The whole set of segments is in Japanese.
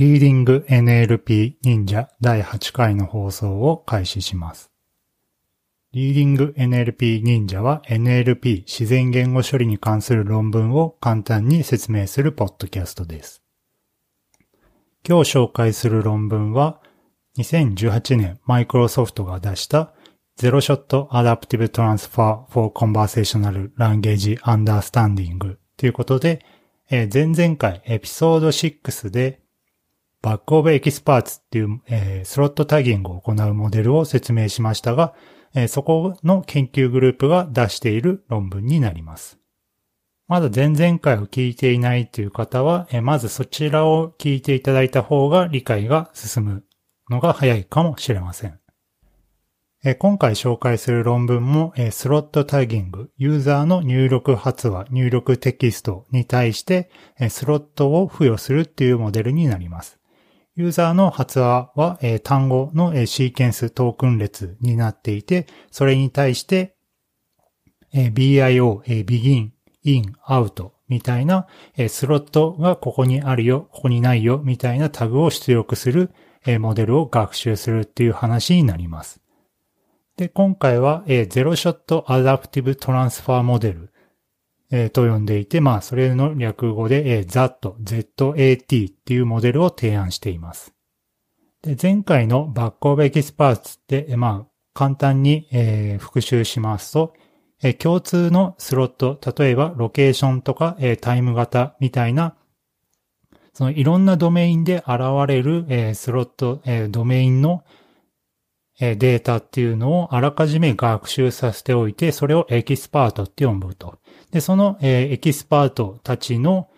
リーディング NLP 忍者第8回の放送を開始します。リーディング NLP 忍者は NLP 自然言語処理に関する論文を簡単に説明するポッドキャストです。今日紹介する論文は2018年マイクロソフトが出したゼロショットアダプティブトランスファー for Conversational Language Understanding ということで、え前々回エピソード6で Bag of Experts っていう、えー slot tagging を行うモデルを説明しましたが、えーそこの研究グループが出している論文になります。まだ前々回を聞いていないという方は、えーまずそちらを聞いていただいた方が理解が進むのが早いかもしれません。今回紹介する論文も、 slot tagging、ユーザーの入力発話、入力テキストに対して、スロットを付与するっていうモデルになります。ユーザーの発話は、単語の、シーケンストークン列になっていて、それに対して、BIO、begin、in、out みたいな、スロットがここにあるよ、ここにないよみたいなタグを出力する、モデルを学習するっていう話になります。で、今回は、ゼロショットアダプティブトランスファーモデル、えーと呼んでいて、まあ、それの略語で、えー ZAT、ZAT っていうモデルを提案しています。で、前回の Bag of Experts って、まあ、簡単に、えー復習しますと、えー共通のスロット、例えばロケーションとか、えータイムとかみたいな、そのいろんなドメインで現れる、えースロット、えードメインの、えーデータっていうのをあらかじめ学習させておいて、それをエキスパートって呼ぶと。で、その、えーエキスパートたちの、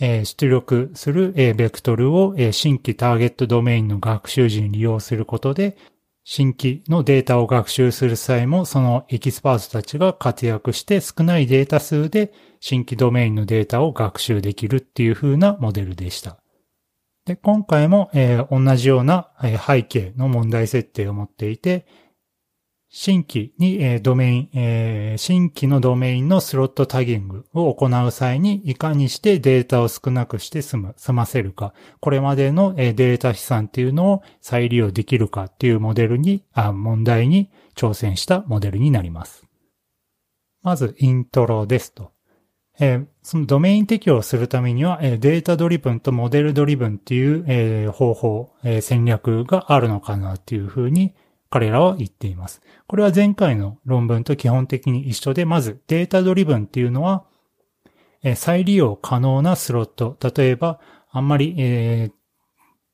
えー出力する、えーベクトルを、えー新規ターゲットドメインの学習時に利用することで、新規のデータを学習する際も、そのエキスパートたちが活躍して少ないデータ数で新規ドメインのデータを学習できるっていう風なモデルでした。で、今回も、えー同じような、えー背景の問題設定を持っていて、新規に、えードメイン、えー新規のドメインのスロットタギングを行う際に、いかにしてデータを少なくして済む、済ませるか、これまでの、えーデータ資産っていうのを再利用できるかっていうモデルに、あ、問題に挑戦したモデルになります。まず、イントロですと。えーそのドメイン適用をするためには、えーデータドリブンとモデルドリブンっていう、えー方法、えー戦略があるのかなっていうふうに彼らは言っています。これは前回の論文と基本的に一緒で、まずデータドリブンっていうのは、え再利用可能なスロット、例えばあんまり、えー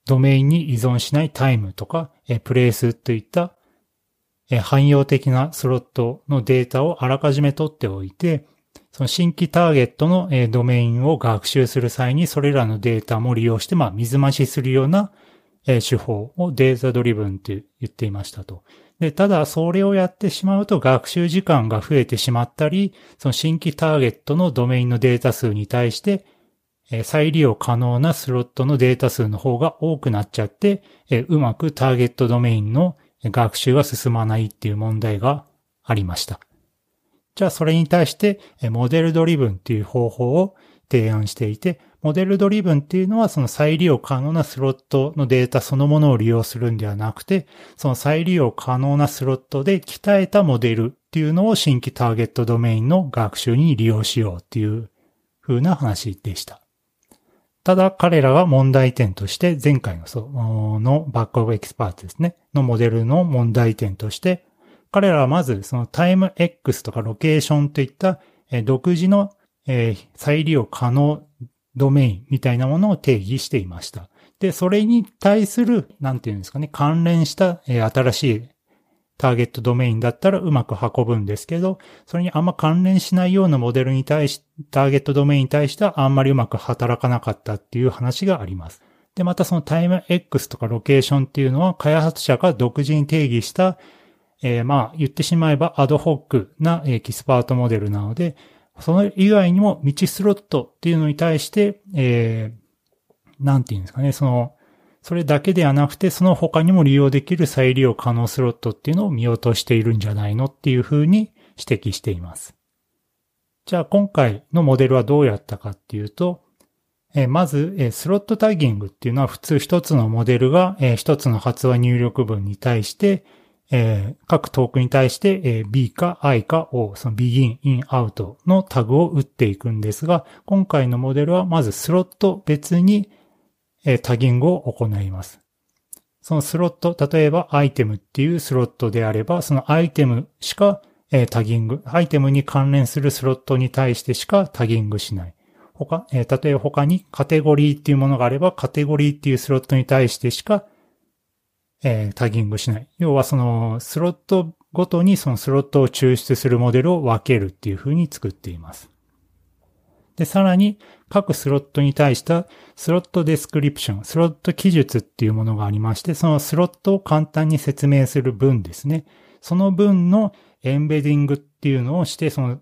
ドメインに依存しないタイムとか、えプレイスといった、え汎用的なスロットのデータをあらかじめ取っておいて、その新規ターゲットのえドメインを学習する際にそれらのデータも利用して、まあ、水増しするようなえ手法をデータドリブンって言っていましたと。で、ただそれをやってしまうと学習時間が増えてしまったり、その新規ターゲットのドメインのデータ数に対して、え再利用可能なスロットのデータ数の方が多くなっちゃって、えうまくターゲットドメインの学習が進まないっていう問題がありました。じゃあそれに対して、モデルドリブンっていう方法を提案していて、 model driven っていうのはその再利用可能なスロットのデータそのものを利用するんではなくて、その再利用可能なスロットで鍛えたモデルっていうのを新規ターゲットドメインの学習に利用しようっていう風な話でした。ただ彼らが問題点として前回のその bag of experts ですね、のモデルの問題点として、彼らはまずそのタイム X とかロケーションといった独自の再利用可能ドメインみたいなものを定義していました。で、それに対する、なんていうんですかね、関連した、えー新しいターゲットドメインだったらうまく運ぶんですけど、それにあんま関連しないようなモデルに対し、ターゲットドメインに対してはあんまりうまく働かなかったっていう話があります。で、またそのタイム X とかロケーションっていうのは開発者が独自に定義した、えーまあ言ってしまえばアドホックなエキスパートモデルなので、その以外にも道スロットっていうのに対して、えー、なんていうんですかね、その、それだけではなくて、その他にも利用できる再利用可能スロットっていうのを見落としているんじゃないのっていうふうに指摘しています。じゃあ今回のモデルはどうやったかっていうと、えまず、えスロットタイギングっていうのは普通一つのモデルが、え一つの発話入力文に対して、え各トークに対して、え B か I か O、その begin, in, out のタグを打っていくんですが、今回のモデルはまずスロット別に、えタギングを行います。そのスロット、例えばアイテムっていうスロットであれば、そのアイテムしか、えタギング、アイテムに関連するスロットに対してしかタギングしない。他、えー、例えば他にカテゴリーっていうものがあれば、カテゴリーっていうスロットに対してしか、えー、タギングしない。要はそのスロットごとにそのスロットを抽出するモデルを分けるっていう風に作っています。で、さらに各スロットに対したスロットデスクリプション、スロット記述っていうものがありまして、そのスロットを簡単に説明する文ですね。その文のエンベディングっていうのをして、その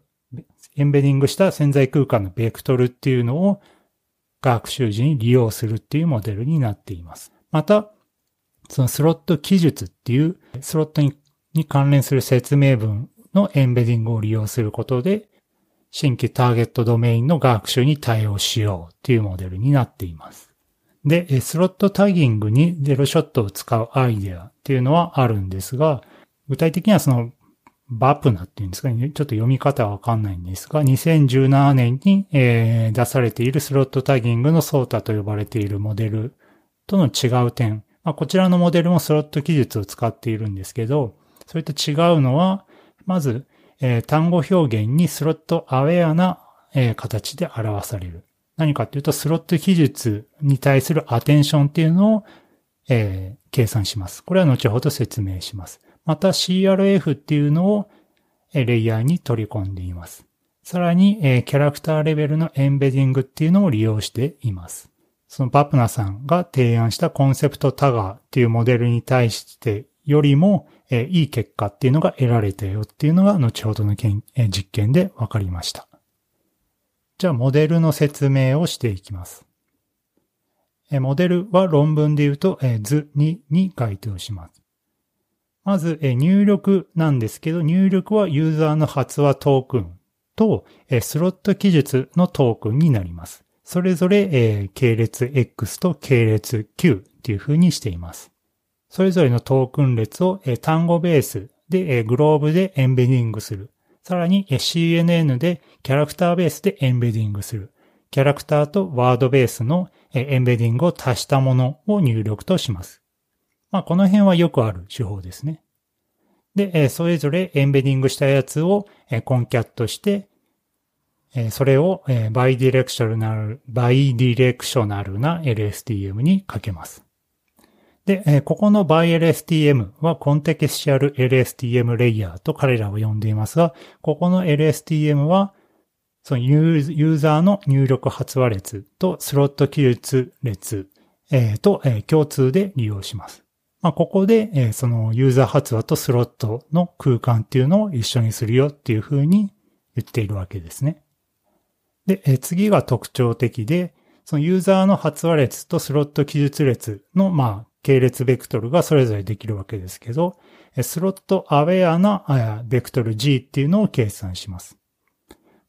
エンベディングした潜在空間のベクトルっていうのを学習時に利用するっていうモデルになっています。また、そのスロット記述っていうスロットに関連する説明文のエンベディングを利用することで、新規ターゲットドメインの学習に対応しようっていうモデルになっています。で、スロットタギングにゼロショットを使うアイデアっていうのはあるんですが、具体的にはそのバプナっていうんですかね。ちょっと読み方はわかんないんですが、2017年に、えー、出されているスロットタギングのソータと呼ばれているモデルとの違う点。まあ、こちらのモデルもスロット記述を使っているんですけど、それと違うのは、まず、えー、単語表現にスロットアウェアな、えー、形で表される。何かっていうと、スロット記述に対するアテンションっていうのを、えー、計算します。これは後ほど説明します。また CRF っていうのをえレイヤーに取り込んでいます。さらに、えキャラクターレベルのエンベディングっていうのを利用しています。そのバプナさんが提案したコンセプトタガーっていうモデルに対してよりもえ、いい結果っていうのが得られたよっていうのが後ほどの実験で分かりました。じゃあモデルの説明をしていきます。えモデルは論文で言うとえ図2に該当します。まずえ、入力なんですけど、入力はユーザーの発話トークンとえ、スロット記述のトークンになります。それぞれ、系列 X と系列 Q っていう風にしています。それぞれのトークン列を単語ベースでグローブでエンベディングする。さらに CNN でキャラクターベースでエンベディングする。キャラクターとワードベースのエンベディングを足したものを入力とします。まあ、この辺はよくある手法ですね。で、それぞれ embedding したやつを concat して、えそれをえ bidirectional、bidirectional な LSTM にかけます。で、えここのバイ LSTM はコンテキスチャル LSTM レイヤーと彼らを呼んでいますが、ここの LSTM はそのユーザーの入力発話列とスロット記述列えとえ共通で利用します。まあ、ここで、え、そのユーザー発話とスロットの空間っていうのを一緒にするよっていうふうに言っているわけですね。で、次が特徴的で、そのユーザーの発話列とスロット記述列の、まあ、系列ベクトルがそれぞれできるわけですけど、スロットアウェアなベクトル G っていうのを計算します。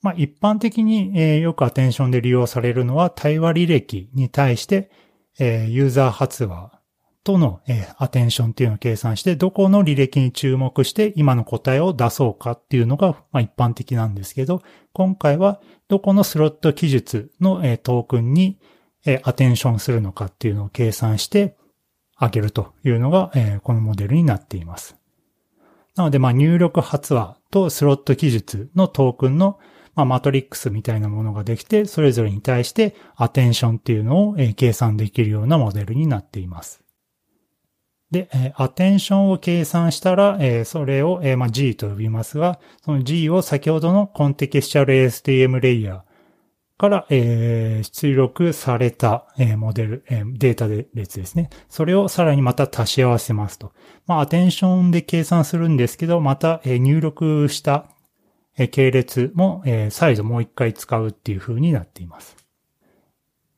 まあ、一般的に、よくアテンションで利用されるのは対話履歴に対して、ユーザー発話との、えー、アテンションっていうのを計算して、どこの履歴に注目して今の答えを出そうかっていうのが、まあ、一般的なんですけど、今回はどこのスロット記述の、えー、トークンに、えー、アテンションするのかっていうのを計算してあげるというのが、えー、このモデルになっています。なので、まあ、入力発話とスロット記述のトークンの、まあ、マトリックスみたいなものができて、それぞれに対してアテンションっていうのを、えー、計算できるようなモデルになっています。で、アテンションを計算したら、それを、G と呼びますが、その G を先ほどのコンテキスチャル ASTM レイヤーから、出力された、モデル、データ列ですね。それをさらにまた足し合わせますと。まあ、アテンションで計算するんですけど、また、入力した、系列も、え再度もう一回使うっていう風になっています。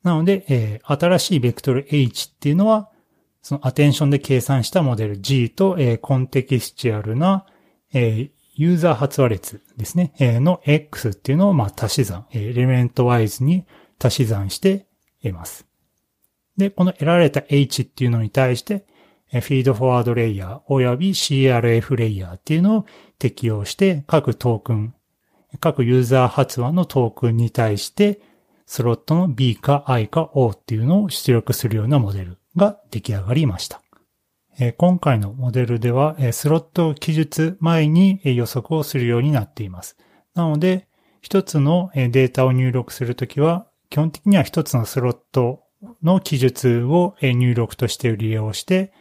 なので、新しいベクトル H っていうのは、そのアテンションで計算したモデル G と、えー、コンテキスチュアルな、えー、ユーザー発話列ですね、えー、の X っていうのを、まあ、足し算、エレメントワイズに足し算して、得ます。で、この得られた H っていうのに対して、フィードフォワードレイヤーおよび CRF レイヤーっていうのを適用して各トークン、各ユーザー発話のトークンに対してスロットの B か I か O っていうのを出力するようなモデル。が出来上がりました。今回のモデルではスロット記述前に予測をするようになっています。なので、一つのデータを入力するときは、基本的には一つのスロットの記述を入力として利用して、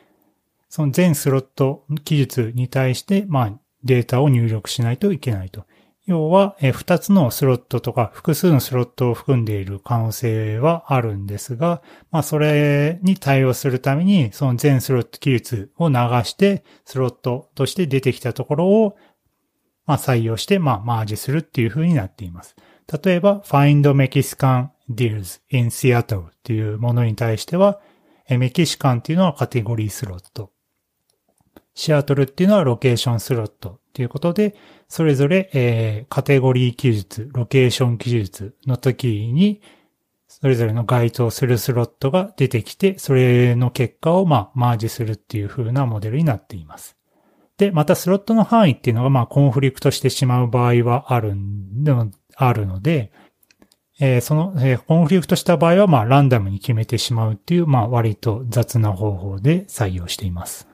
その全スロット記述に対して、まあ、データを入力しないといけないと。要は、二つのスロットとか複数のスロットを含んでいる可能性はあるんですが、まあ、それに対応するために、その全スロット記述を流して、スロットとして出てきたところを、まあ、採用して、まあ、マージするっていう風になっています。例えば、Find Mexican Deals in Seattle っていうものに対しては、メキシカンっていうのはカテゴリースロット。シアトルっていうのはロケーションスロットっていうことで、それぞれ、えー、カテゴリー記述、ロケーション記述の時に、それぞれの該当するスロットが出てきて、それの結果をまあマージするっていう風なモデルになっています。で、またスロットの範囲っていうのがまあコンフリクトしてしまう場合はあるのあるので、えー、その、えー、コンフリクトした場合はまあランダムに決めてしまうっていうまあ割と雑な方法で採用しています。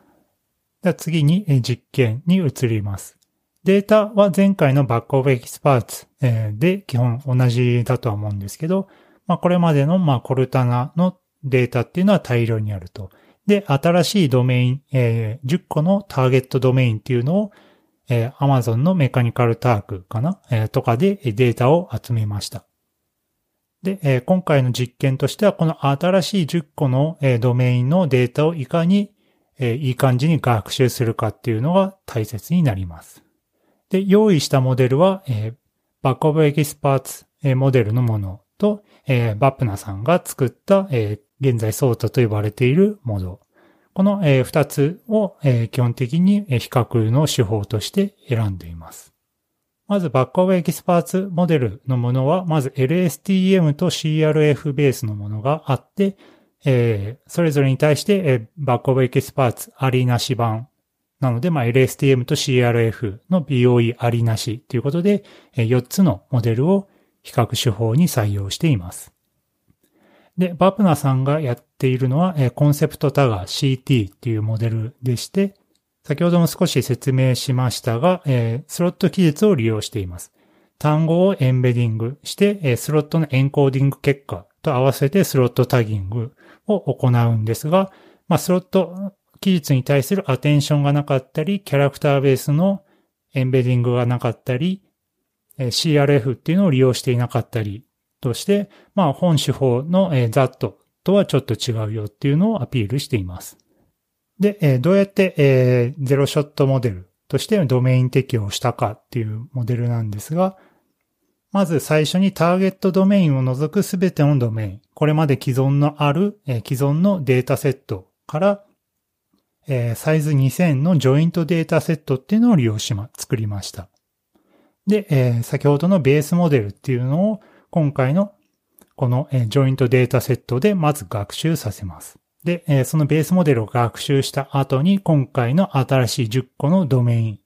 では次に、実験に移ります。データは前回の bag of experts、で基本同じだとは思うんですけど、まあこれまでのまあコルタナのデータっていうのは大量にあると。で、新しいドメイン、えー、10個のターゲットドメインっていうのを、えー、Amazon の Mechanical Turk かな、えー、とかでデータを集めました。で、えー、今回の実験としては、この新しい10個の、えー、ドメインのデータをいかに、え、いい感じに学習するかっていうのが大切になります。で、用意したモデルは、え、 bag of experts、え、モデルのものと、え、バップナさんが作った、え、現在 SOTA と呼ばれているモデル。このえ2つをえ基本的に比較の手法として選んでいます。まず bag of experts モデルのものは、まず LSTM と CRF ベースのものがあって、えそれぞれに対してえ bag of experts ありなし版なので、まあ、LSTM と CRF の BOE ありなしということで、4つのモデルを比較手法に採用しています。で、バプナさんがやっているのは、えー、 concept tagger CT っていうモデルでして、先ほども少し説明しましたが、えー、スロット記述を利用しています。単語を embedding して、え、スロットの encoding 結果と合わせて slot taggingを行うんですが、まあ、スロット記述に対するアテンションがなかったり、キャラクターベースのエンベディングがなかったり、CRF っていうのを利用していなかったりとして、まあ本手法の ZAT とはちょっと違うよっていうのをアピールしています。で、どうやってゼロショットモデルとしてドメイン適用したかっていうモデルなんですが、まず最初にターゲットドメインを除くすべてのドメイン、これまで既存のある既存のデータセットからサイズ2000のジョイントデータセットっていうのを利用しま、作りました。で、え、先ほどのベースモデルっていうのを今回のこの、え、ジョイントデータセットでまず学習させます。で、え、そのベースモデルを学習した後に今回の新しい10個のドメイン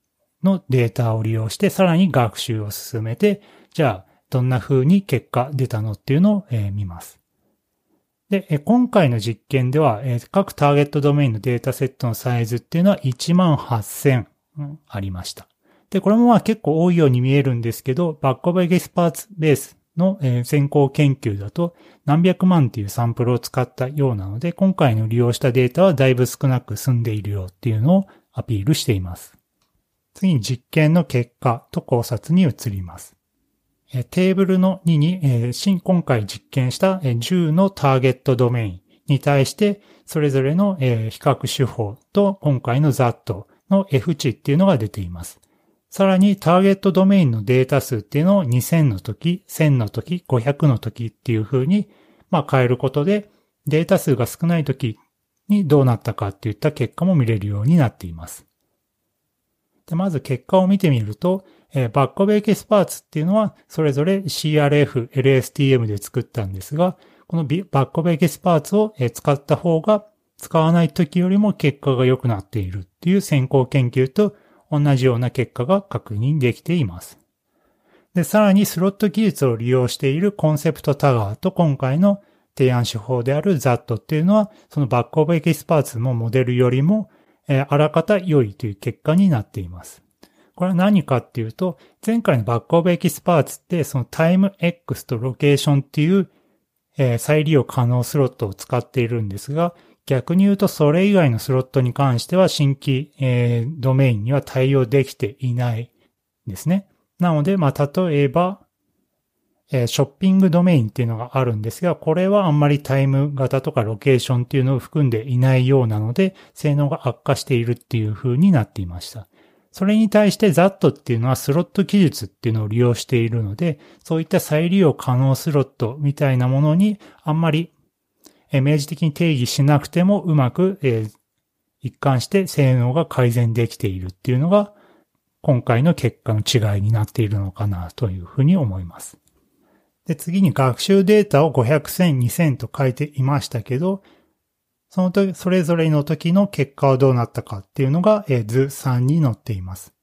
のデータを利用してさらに学習を進めて、じゃあどんな風に結果出たのっていうのを、見ます。で、今回の実験では、各ターゲットドメインのデータセットのサイズっていうのは1万8000ありました。で、これもまあ結構多いように見えるんですけど、 bag of experts ベースの先行研究だと何百万っていうサンプルを使ったようなので、今回の利用したデータはだいぶ少なく済んでいるよっていうのをアピールしています。次に実験の結果と考察に移ります。テーブルの2に、新今回実験した10のターゲットドメインに対して、それぞれの比較手法と今回の ZAT の F 値っていうのが出ています。さらにターゲットドメインのデータ数っていうのを2000の時、1000の時、500の時っていう風に、まあ変えることで、データ数が少ない時にどうなったかっていった結果も見れるようになっています。でまず結果を見てみると、えー、 bag of experts っていうのはそれぞれ CRF、LSTM で作ったんですが、この bag of experts を使った方が使わない時よりも結果が良くなっているっていう先行研究と同じような結果が確認できています。で、さらにスロット記述を利用している concept tagger と今回の提案手法である ZAT っていうのは、その bag of experts のモデルよりも、えー、あらかた良いという結果になっています。これは何かっていうと、前回の bag of experts って、そのタイム X とロケーションっていう、えー、再利用可能スロットを使っているんですが、逆に言うとそれ以外のスロットに関しては新規、えー、ドメインには対応できていないですね。なので、まあ、例えば、えー、ショッピングドメインっていうのがあるんですが、これはあんまり time X とかロケーションっていうのを含んでいないようなので、性能が悪化しているっていう風になっていました。それに対して ZAT っていうのはスロット技術っていうのを利用しているので、そういった再利用可能スロットみたいなものにあんまり明示的に定義しなくてもうまく、一貫して性能が改善できているっていうのが今回の結果の違いになっているのかなというふうに思います。で、次に学習データを500、1000、2000と書いていましたけど、その時、それぞれの時の結果はどうなったかっていうのが、図3に載っています。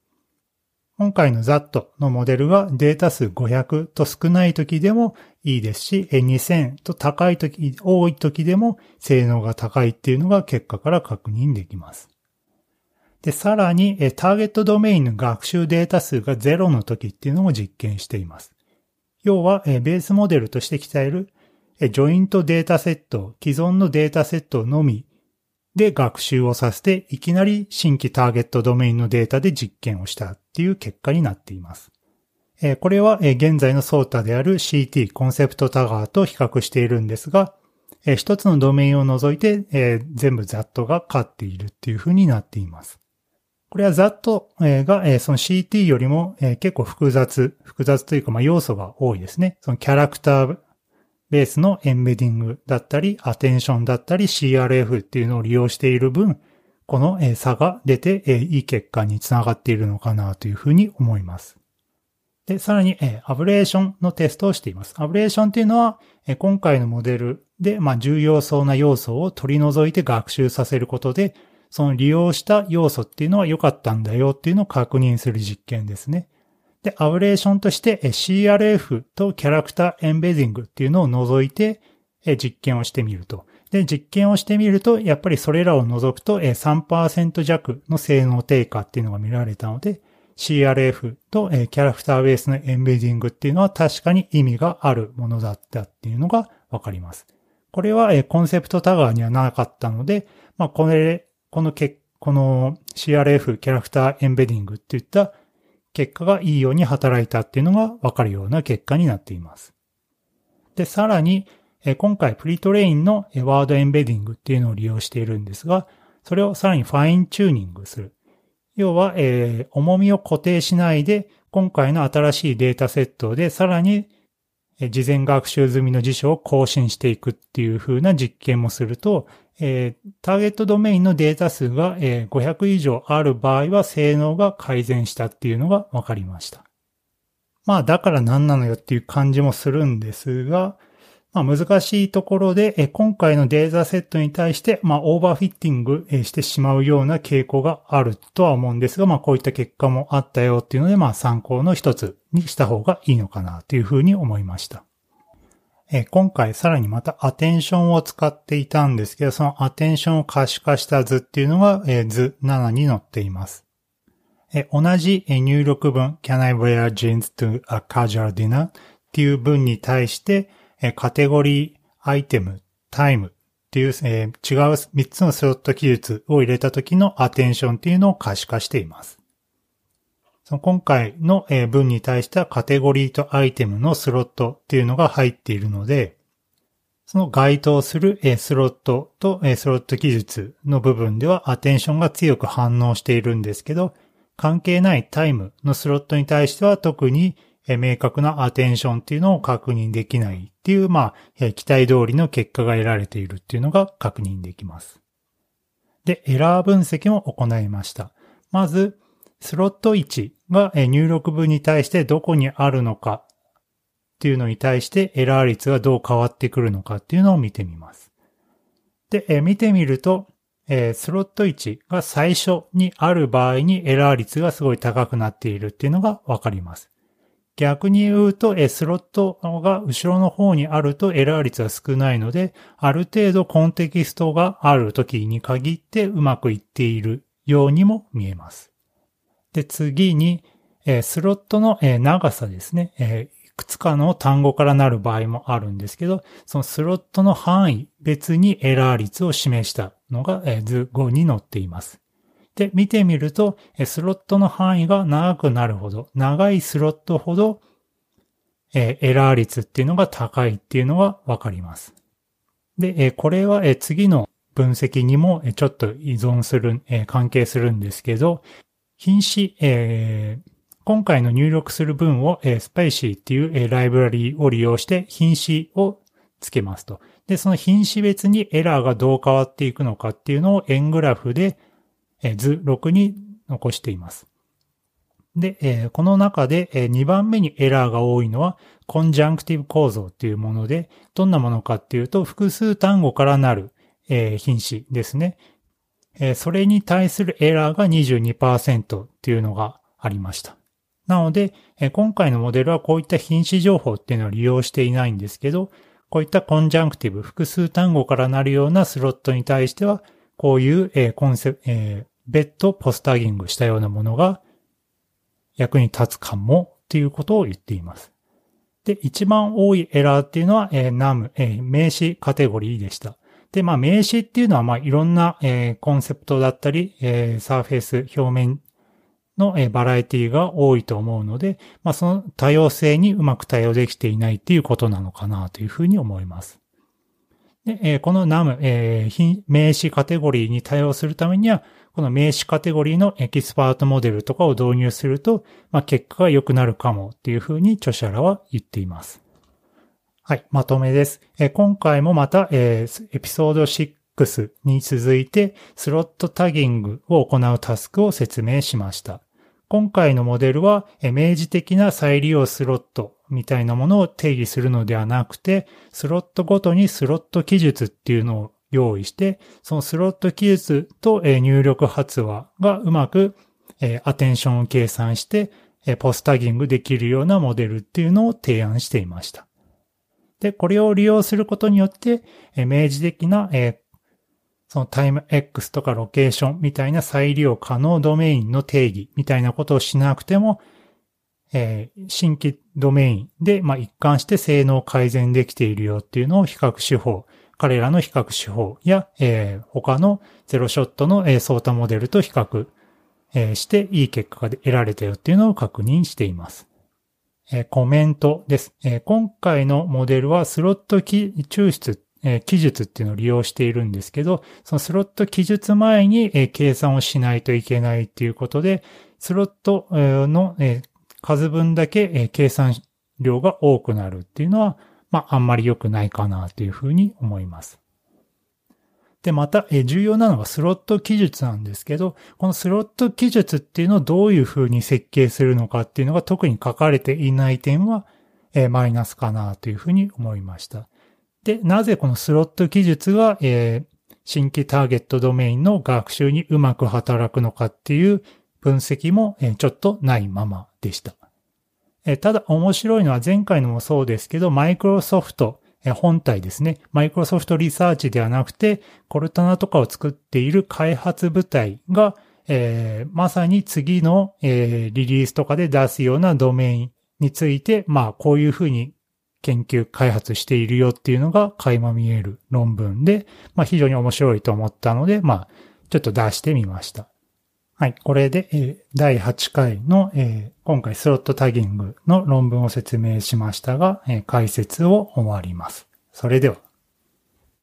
今回の ZAT のモデルはデータ数500と少ない時でもいいですし、2000と高い時、多い時でも性能が高いっていうのが結果から確認できます。で、さらに、ターゲットドメインの学習データ数が0の時っていうのも実験しています。要は、ベースモデルとして鍛える、ジョイントデータセット、既存のデータセットのみで学習をさせて、いきなり新規ターゲットドメインのデータで実験をしたっていう結果になっています。これは現在のソータである CT コンセプトタガーと比較しているんですが、一つのドメインを除いて全部 ZAT が勝っているっていう風になっています。これは ZAT がその CT よりも結構複雑、複雑というかま要素が多いですね。そのキャラクターベースのエンベディングだったり、アテンションだったり、CRF っていうのを利用している分、この差が出ていい結果につながっているのかなというふうに思います。で、さらに、アブレーションのテストをしています。アブレーションっていうのは、今回のモデルで、まあ、重要そうな要素を取り除いて学習させることで、その利用した要素っていうのは良かったんだよっていうのを確認する実験ですね。で、アブレーションとして CRF とキャラクターエンベディングっていうのを除いて実験をしてみると。で、実験をしてみると、やっぱりそれらを除くと3%弱の性能低下っていうのが見られたので、CRF とキャラクターベースのエンベディングっていうのは確かに意味があるものだったっていうのがわかります。これはコンセプトタガーにはなかったので、まあ、これ、このけ、この CRF キャラクターエンベディングっていった結果がいいように働いたっていうのがわかるような結果になっています。で、さらに、今回プリトレインのワードエンベディングっていうのを利用しているんですが、それをさらにファインチューニングする。要は、えー、重みを固定しないで、今回の新しいデータセットでさらに事前学習済みの辞書を更新していくっていう風な実験もすると、えー、ターゲットドメインのデータ数が、えー、500以上ある場合は性能が改善したっていうのが分かりました。まあだから何なのよっていう感じもするんですが、まあ難しいところで、え今回のデータセットに対して、まあオーバーフィッティングしてしまうような傾向があるとは思うんですが、まあこういった結果もあったよっていうので、まあ参考の一つにした方がいいのかなというふうに思いました。え今回さらにまたアテンションを使っていたんですけど、そのアテンションを可視化した図っていうのが、え図7に載っています。え同じ入力文 Can I wear jeans to a casual dinner? っていう文に対して、えカテゴリー、アイテム、タイムっていう、え違う3つのスロット記述を入れた時のアテンションっていうのを可視化しています。その今回の文に対してはカテゴリーとアイテムのスロットっていうのが入っているので、その該当するスロットとスロット記述の部分ではアテンションが強く反応しているんですけど、関係ないタイムのスロットに対しては特に明確なアテンションっていうのを確認できないっていう、まあ、期待通りの結果が得られているっていうのが確認できます。で、エラー分析も行いました。まず、スロット位置が入力部に対してどこにあるのかっていうのに対してエラー率がどう変わってくるのかっていうのを見てみます。で、え見てみると、え、スロット位置が最初にある場合にエラー率がすごい高くなっているっていうのがわかります。逆に言うと、え、スロットが後ろの方にあるとエラー率は少ないので、ある程度コンテキストがある時に限ってうまくいっているようにも見えます。で、次に、えー、スロットの、え長さですね、えいくつかの単語からなる場合もあるんですけど、そのスロットの範囲別にエラー率を示したのがえ図5に載っています。で、見てみると、スロットの範囲が長くなるほど、長いスロットほど、えエラー率っていうのが高いっていうのがわかります。で、えこれはえ次の分析にもちょっと依存する、関係するんですけど、品詞、え今回の入力する文をえスパイシーっていうえライブラリを利用して品詞をつけますと。で、その品詞別にエラーがどう変わっていくのかっていうのを円グラフでえ図6に残しています。で、えこの中で2番目にエラーが多いのは conjunctive 構造っていうもので、どんなものかっていうと複数単語からなるえ品詞ですね。えそれに対するエラーが22%っていうのがありました。なので、今回のモデルはこういった品詞情報っていうのを利用していないんですけど、こういった conjunctive、複数単語からなるようなスロットに対しては、こういう、えー、コンセプ、えー、別途ポスタギングしたようなものが役に立つかもっていうことを言っています。で、一番多いエラーっていうのは、えー、NAM、えー、名詞カテゴリーでした。で、まあ名詞っていうのは、まあいろんな、えー、コンセプトだったり、えー、サーフェイス表面のえバラエティが多いと思うので、まあ、その多様性にうまく対応できていないっていうことなのかなというふうに思います。でえ、この NAM、えー、名詞カテゴリーに対応するためには、この名詞カテゴリーのエキスパートモデルとかを導入すると、まあ、結果が良くなるかもっていうふうに著者らは言っています。はい、まとめです。え、今回もまた、えー、エピソード6に続いてスロットタギングを行うタスクを説明しました。今回のモデルはえ明示的な再利用スロットみたいなものを定義するのではなくて、スロットごとにスロット記述っていうのを用意して、そのスロット記述とえ入力発話がうまくえアテンションを計算してポスタギングできるようなモデルっていうのを提案していました。で、これを利用することによって、え明示的なえそのタイム X とかロケーションみたいな再利用可能ドメインの定義みたいなことをしなくても、え、新規ドメインで、ま、一貫して性能改善できているよっていうのを比較手法、彼らの比較手法や、え、他のゼロショットの、えー、ソータモデルと比較、え、していい結果が得られたよっていうのを確認しています。え、コメントです、え。今回のモデルはスロット抽出え記述っていうのを利用しているんですけど、そのスロット記述前に、え計算をしないといけないっていうことで、スロットの、え数分だけ、え計算量が多くなるっていうのは、まあ、あんまり良くないかなというふうに思います。で、また、え重要なのがスロット記述なんですけど、このスロット記述っていうのをどういうふうに設計するのかっていうのが特に書かれていない点は、えマイナスかなというふうに思いました。で、なぜこのスロット記述が、え、新規ターゲットドメインの学習にうまく働くのかっていう分析も、え、ちょっとないままでした。え、ただ面白いのは前回のもそうですけど、マイクロソフト、本体ですね。マイクロソフトリサーチではなくて、コルタナとかを作っている開発部隊が、えー、まさに次の、えー、リリースとかで出すようなドメインについて、まあこういうふうに研究開発しているよっていうのが垣間見える論文で、まあ非常に面白いと思ったので、まあちょっと出してみました。はい。これで、えー、第8回の、え、今回スロットタギングの論文を説明しましたが、解説を終わります。それでは。